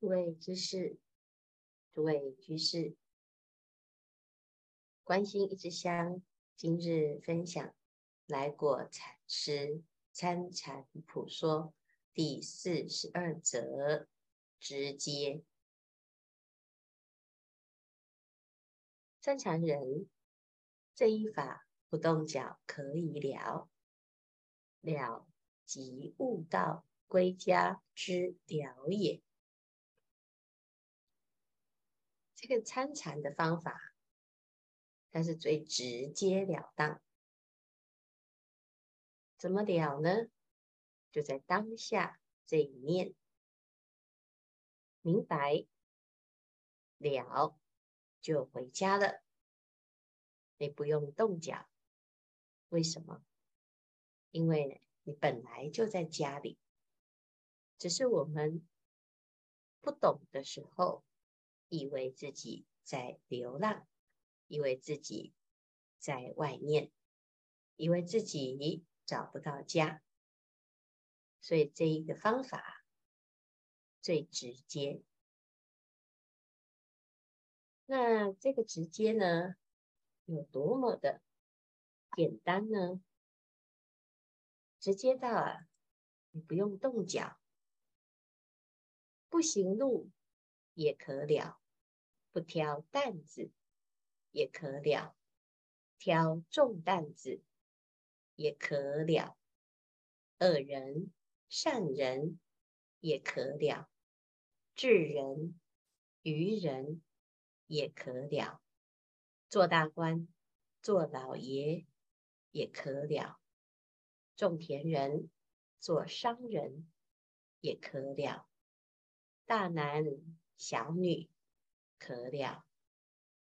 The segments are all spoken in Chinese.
诸位居士，诸位居士，关心一支香，今日分享来果禅师参禅普说第四十二则，直接。参禅人这一法不动脚可以了，了即悟道归家之了也。这个参禅的方法，它是最直截了当。怎么了呢？就在当下这一念，明白了就回家了。你不用动脚，为什么？因为你本来就在家里，只是我们不懂的时候，以为自己在流浪，以为自己在外面，以为自己。找不到家，所以这一个方法最直接。那这个直接呢，有多么的简单呢？直接到啊，你不用动脚，不行路也可了，不挑担子也可了，挑重担子。也可了，恶人善人也可了，智人愚人也可了，做大官做老爷也可了，种田人做商人也可了，大男小女可了，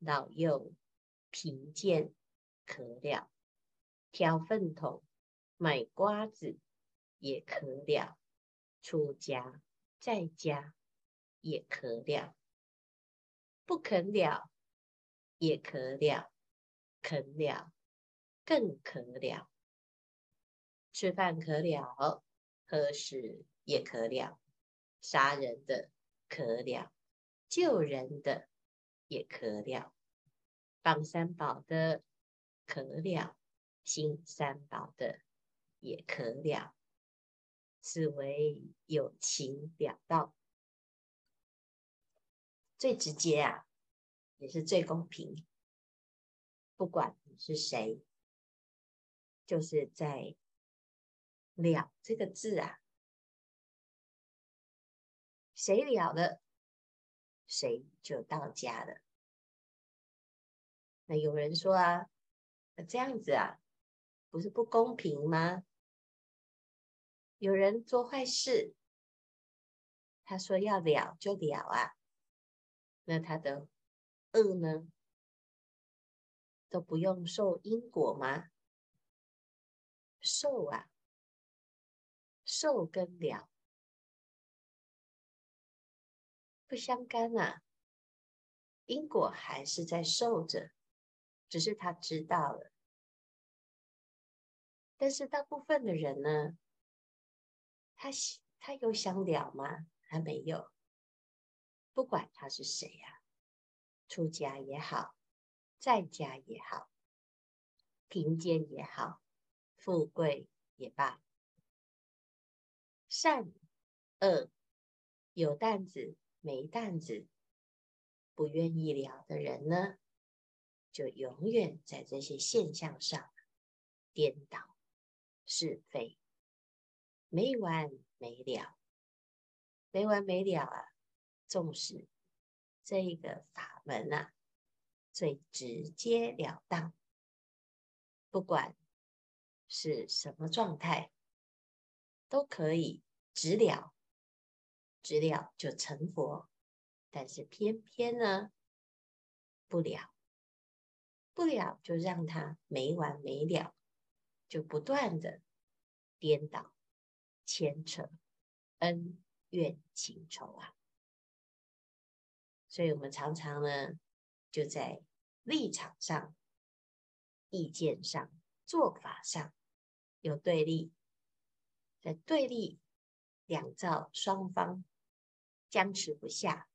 老幼贫贱可了。挑粪桶、买瓜子也可了，出家在家也可了，不肯了也可了，肯了更可了。吃饭可了，喝食也可了，杀人的可了，救人的也可了，放三宝的可了。新三宝的也可了，此为友情了道，最直接啊，也是最公平。不管你是谁，就是在“了”这个字啊，谁了了，谁就到家了。那有人说啊，那这样子啊。不是不公平吗？有人做坏事，他说要了就了啊，那他的恶呢，都不用受因果吗？受啊，受跟了不相干啊，因果还是在受着，只是他知道了。但是大部分的人呢，他他有想了吗？还没有。不管他是谁呀，出家也好，在家也好，贫贱也好，富贵也罢，善恶有担子没担子，不愿意了的人呢，就永远在这些现象上颠倒。是非没完没了，没完没了啊！纵使这个法门啊，最直截了当，不管是什么状态，都可以直了，知了就成佛。但是偏偏呢，不了，不了就让他没完没了。就不断的颠倒、牵扯、恩怨情仇啊！所以我们常常呢，就在立场上、意见上、做法上有对立，在对立两造双方僵持不下，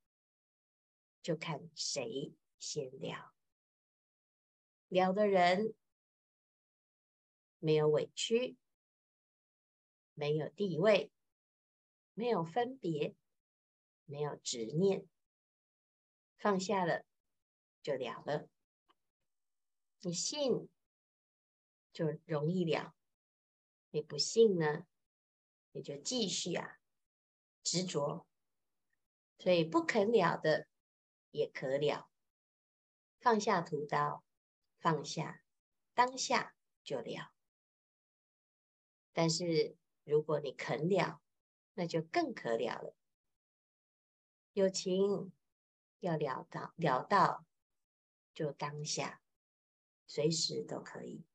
就看谁先了。了的人没有委屈，没有地位，没有分别，没有执念，放下了就了了。你信就容易了，你不信呢，你就继续啊执着。所以不肯了的也可了，放下屠刀，放下当下就了。但是如果你肯了，那就更可了了。友情要了到了到，就当下。随时都可以。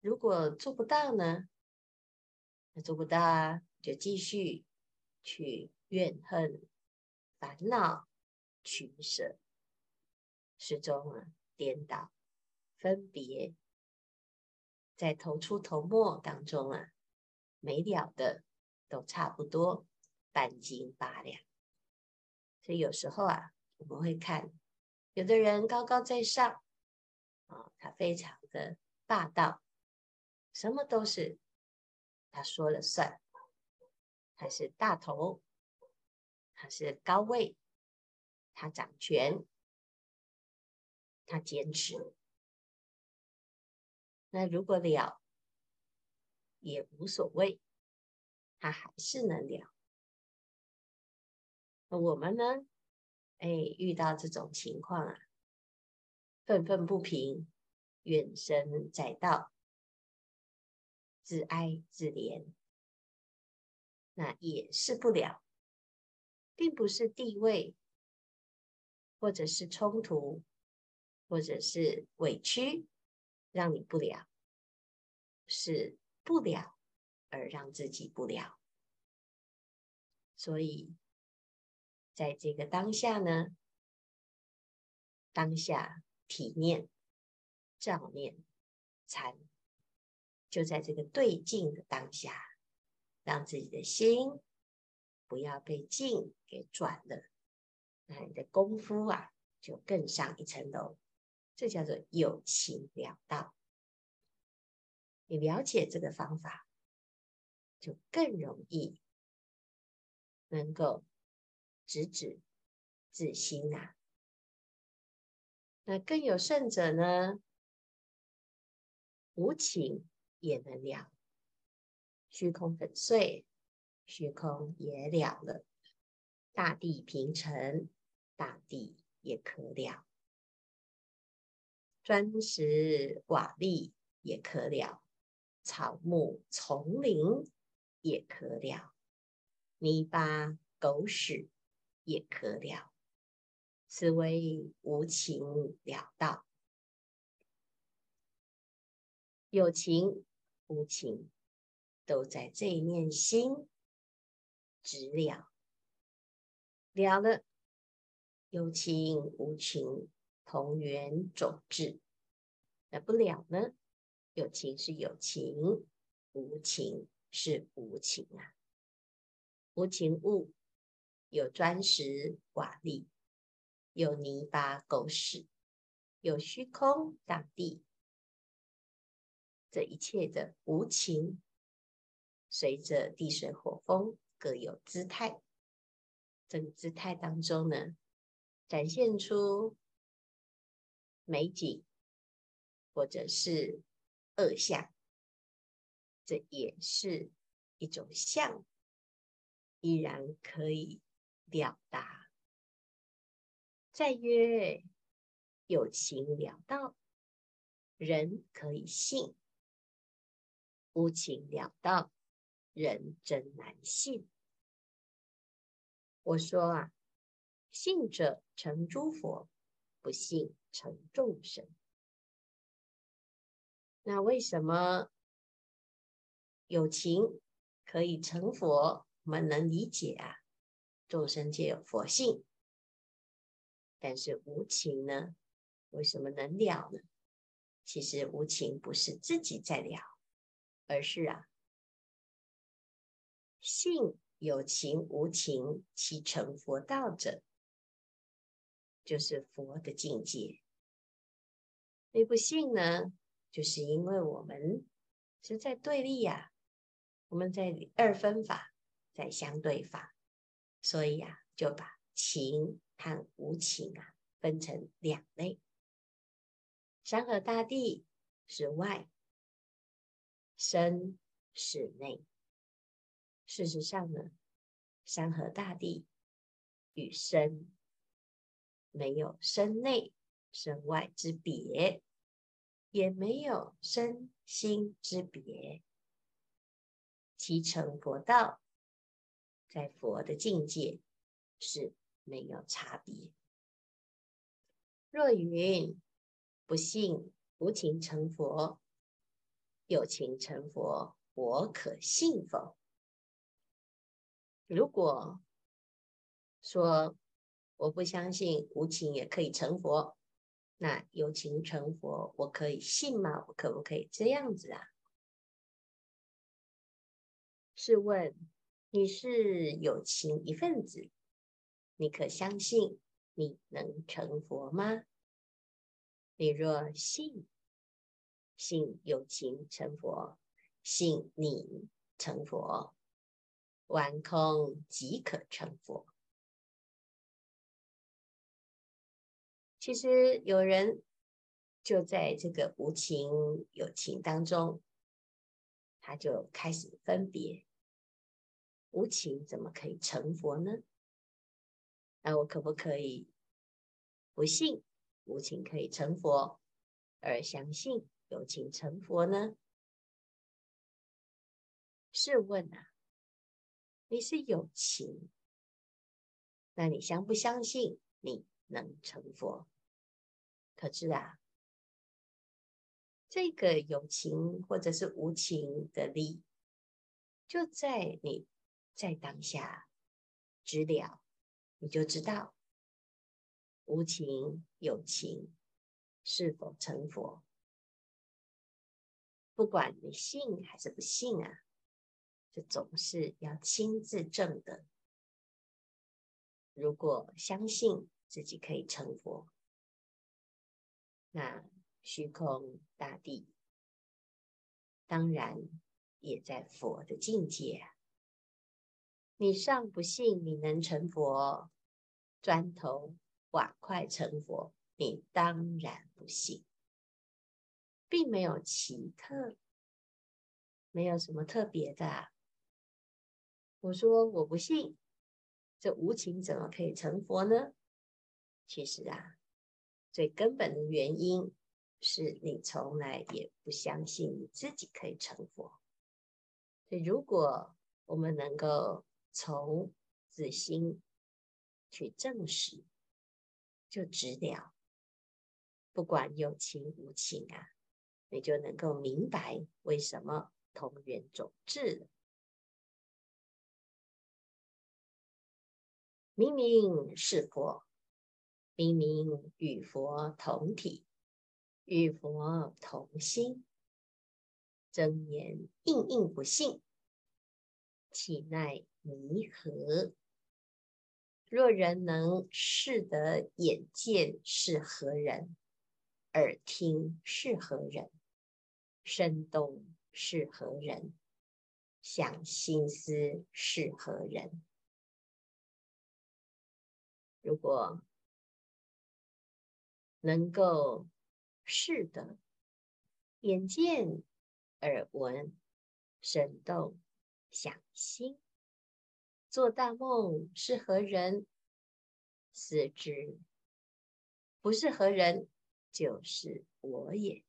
如果做不到呢？那做不到啊，就继续去怨恨、烦恼、取舍，始终啊颠倒、分别，在头出头没当中啊，没了的都差不多半斤八两。所以有时候啊，我们会看有的人高高在上啊。他非常的霸道，什么都是他说了算，他是大头，他是高位，他掌权，他坚持。那如果了也无所谓，他还是能了。那我们呢？哎，遇到这种情况啊。愤愤不平，怨声载道，自哀自怜，那也是不了，并不是地位，或者是冲突，或者是委屈，让你不了，是不了而让自己不了。所以，在这个当下呢，当下。体念、照念、禅，就在这个对境的当下，让自己的心不要被境给转了，那你的功夫啊，就更上一层楼。这叫做有情了道。你了解这个方法，就更容易能够直指自心啊。那更有甚者呢？无情也能了，虚空粉碎，虚空也了了；大地平成，大地也可了；砖石瓦砾也可了；草木丛林也可了；泥巴狗屎也可了。此为无情了道，有情无情都在这一念心，直了了了，有情无情同源种质，那不了呢？有情是有情，无情是无情啊，无情物有砖石瓦砾。有泥巴、狗屎，有虚空、大地，这一切的无情，随着地水火风各有姿态。这个姿态当中呢，展现出美景，或者是恶相，这也是一种相，依然可以了达。再曰，有情了道，人可以信；无情了道，人真难信。我说啊，信者成诸佛，不信成众生。那为什么有情可以成佛？我们能理解啊，众生皆有佛性。但是无情呢？为什么能了呢？其实无情不是自己在了，而是啊，信有情无情，其成佛道者，就是佛的境界。你不信呢，就是因为我们是在对立呀、啊，我们在二分法，在相对法，所以呀、啊，就把情和无情啊分成两类。山河大地是外，身是内。事实上呢，山河大地与身没有身内身外之别，也没有身心之别，其成佛道，在佛的境界是没有差别。若云不信无情成佛，有情成佛，我可信否？如果说我不相信无情也可以成佛，那有情成佛，我可以信吗？我可不可以这样子啊？试问你是有情一份子，你可相信你能成佛吗？你若信，信有情成佛，信你成佛。顽空即可成佛。其实有人就在这个无情有情当中，他就开始分别：无情怎么可以成佛呢？那我可不可以不信无情可以成佛，而相信有情成佛呢？试问啊？你是有情，那你相不相信你能成佛？可知啊，这个有情或者是无情的力，就在你在当下知了，你就知道无情有情是否成佛。不管你信还是不信啊。这总是要亲自证的。如果相信自己可以成佛，那虚空大地当然也在佛的境界。你尚不信你能成佛，砖头瓦块成佛，你当然不信，并没有奇特，没有什么特别的。我说我不信，这无情怎么可以成佛呢？其实啊，最根本的原因是你从来也不相信你自己可以成佛。所以，如果我们能够从自心去证实，就直了，不管有情无情啊，你就能够明白为什么同源种智了。明明是佛，明明与佛同体，与佛同心，睁眼应应不信，岂奈弥合？若人能识得眼见是何人，耳听是何人，身动是何人，想心思是何人？如果能够是的眼见、耳闻、神动、想心，做大梦是何人？思之，不是何人，就是我也。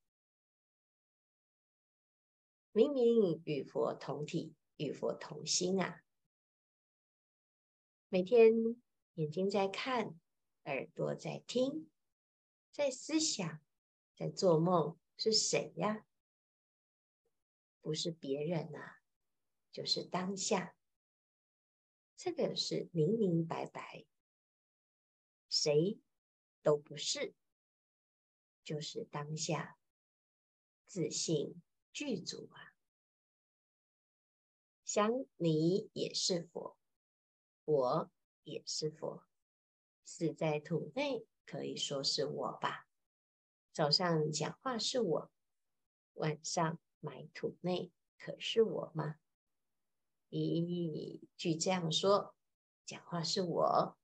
明明与佛同体，与佛同心啊！每天。眼睛在看，耳朵在听，在思想，在做梦，是谁呀？不是别人啊，就是当下。这个是明明白白，谁都不是，就是当下自信具足啊。想你也是佛，我也是佛，死在土内可以说是我吧？早上讲话是我，晚上埋土内可是我吗？咦，据这样说，讲话是我，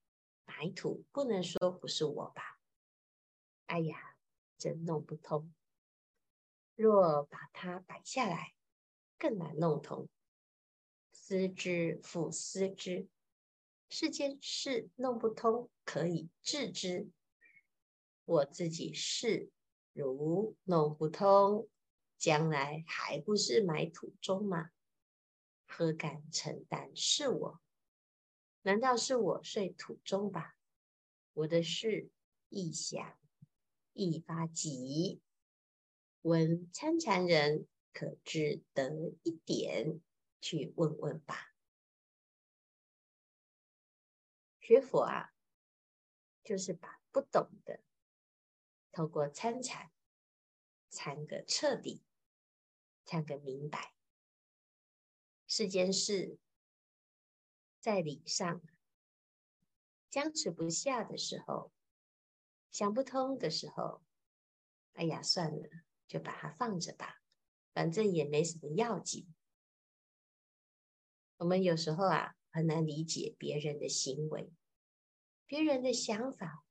埋土不能说不是我吧？哎呀，真弄不通。若把它摆下来，更难弄通。思之复思之，世间事弄不通，可以治之。我自己事如弄不通，将来还不是埋土中吗？何敢承担是我？难道是我睡土中吧？我的事一想，一发急。闻参禅人可知得一点，去问问吧。学佛啊，就是把不懂的透过参禅参个彻底，参个明白。世间事在理上僵持不下的时候，想不通的时候，哎呀，算了。就把它放着吧，反正也没什么要紧。我们有时候啊，很难理解别人的行为，别人的想法，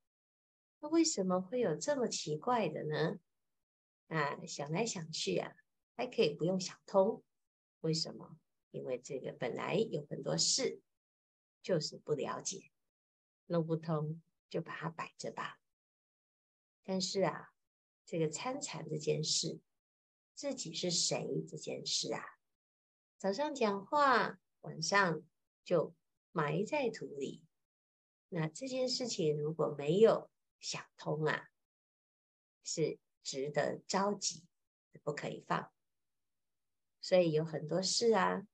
那为什么会有这么奇怪的呢？啊，想来想去啊，还可以不用想通，为什么？因为这个本来有很多事，就是不了解，弄不通，就把它摆着吧。但是啊。这个参禅这件事，自己是谁这件事啊？早上讲话，晚上就埋在土里。那这件事情如果没有想通啊，是值得着急，不可以放。所以有很多事啊，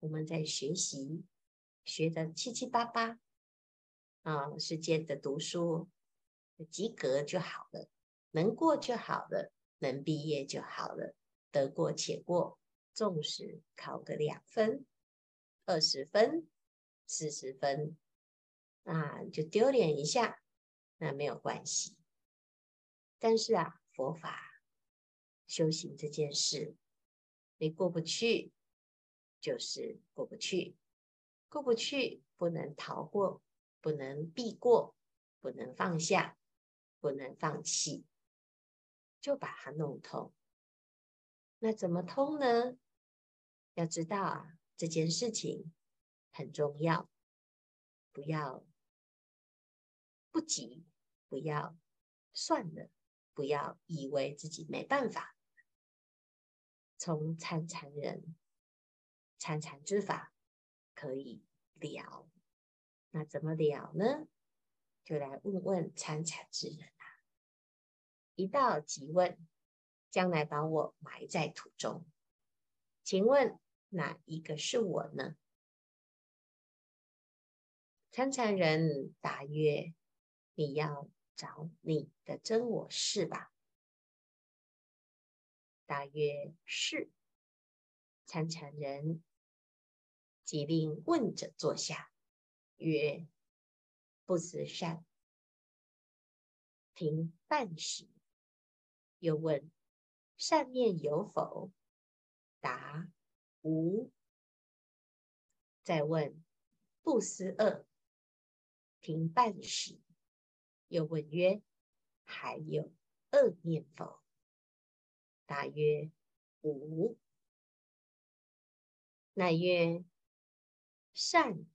我们在学习，学的七七八八啊，世界的读书及格就好了。能过就好了，能毕业就好了，得过且过。纵使考个两分、二十分、四十分，啊，就丢脸一下，那没有关系。但是啊，佛法修行这件事，你过不去，就是过不去，过不去，不能逃过，不能避过，不能放下，不能放弃。就把它弄通。那怎么通呢？要知道啊，这件事情很重要，不要不急，不要算了，不要以为自己没办法。从参禅人参禅之法可以了，那怎么了呢？就来问问参禅之人。一道即问，将来把我埋在土中，请问哪一个是我呢？参禅人答曰：“你要找你的真我是吧？”答曰：“是。”参禅人即令问者坐下，曰：“不思善，停半时。”又问：善念有否？答：无。再问：不思恶，停半时。又问曰：还有恶念否？答曰：无。乃曰：善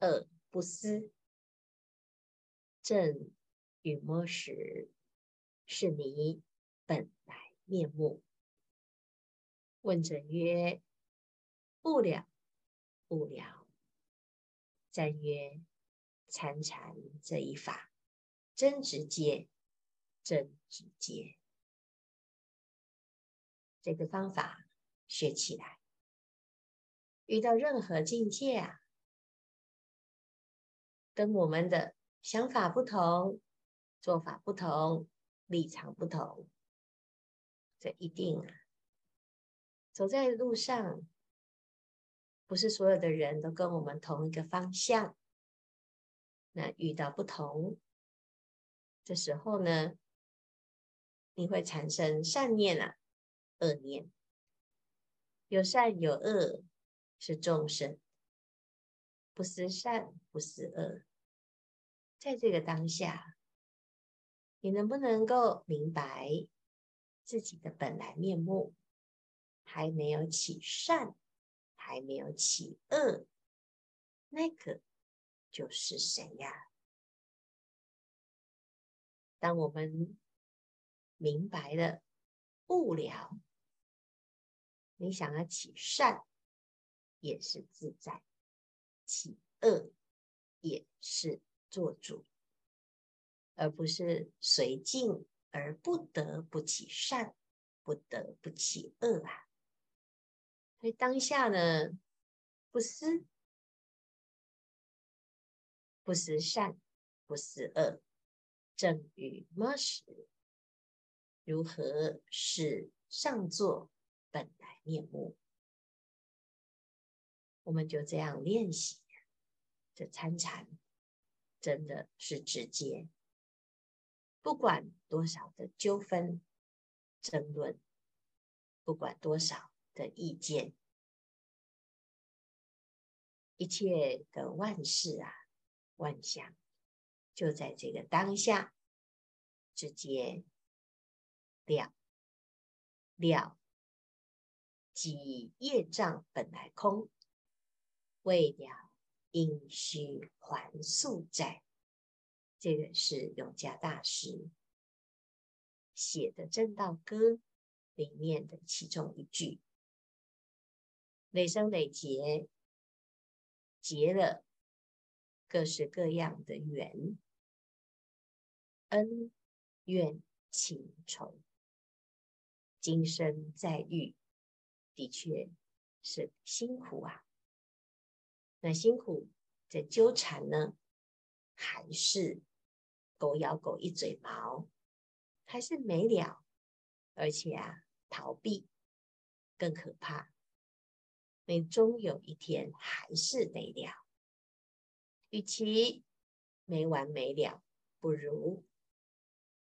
恶不思，正与摸时，是你。本来面目。问者曰：“不了，不了。”赞曰：“参禅这一法，真直接，真直接。这个方法学起来，遇到任何境界啊，跟我们的想法不同，做法不同，立场不同。”这一定啊，走在路上，不是所有的人都跟我们同一个方向，那遇到不同，这时候呢，你会产生善念啊，恶念，有善有恶，是众生，不思善，不思恶。在这个当下，你能不能够明白自己的本来面目？还没有起善，还没有起恶，那个就是谁呀？当我们明白了、悟了，你想要起善，也是自在；起恶，也是做主，而不是随境而不得不起善，不得不起恶啊！所以当下呢，不思，不思善，不思恶，正与么时？如何是上座本来面目？我们就这样练习，这参禅真的是直接，不管多少的纠纷、争论，不管多少。的意见，一切的万事啊，万象，就在这个当下，之间了了，即业障本来空，未了应须还宿债。这个是永嘉大师写的《证道歌》里面的其中一句。累生累劫，结了各式各样的缘、恩、怨、情、仇，今生再遇，的确是辛苦啊。那辛苦的纠缠呢，还是狗咬狗一嘴毛，还是没了，而且啊，逃避更可怕。你终有一天还是没了，与其没完没了，不如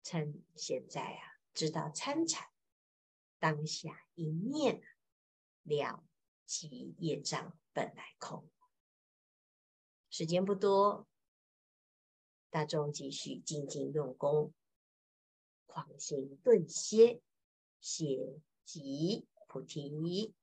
趁现在啊，知道参禅，当下一念了，即业障本来空。时间不多，大众继续精进用功，狂行顿歇，歇即菩提。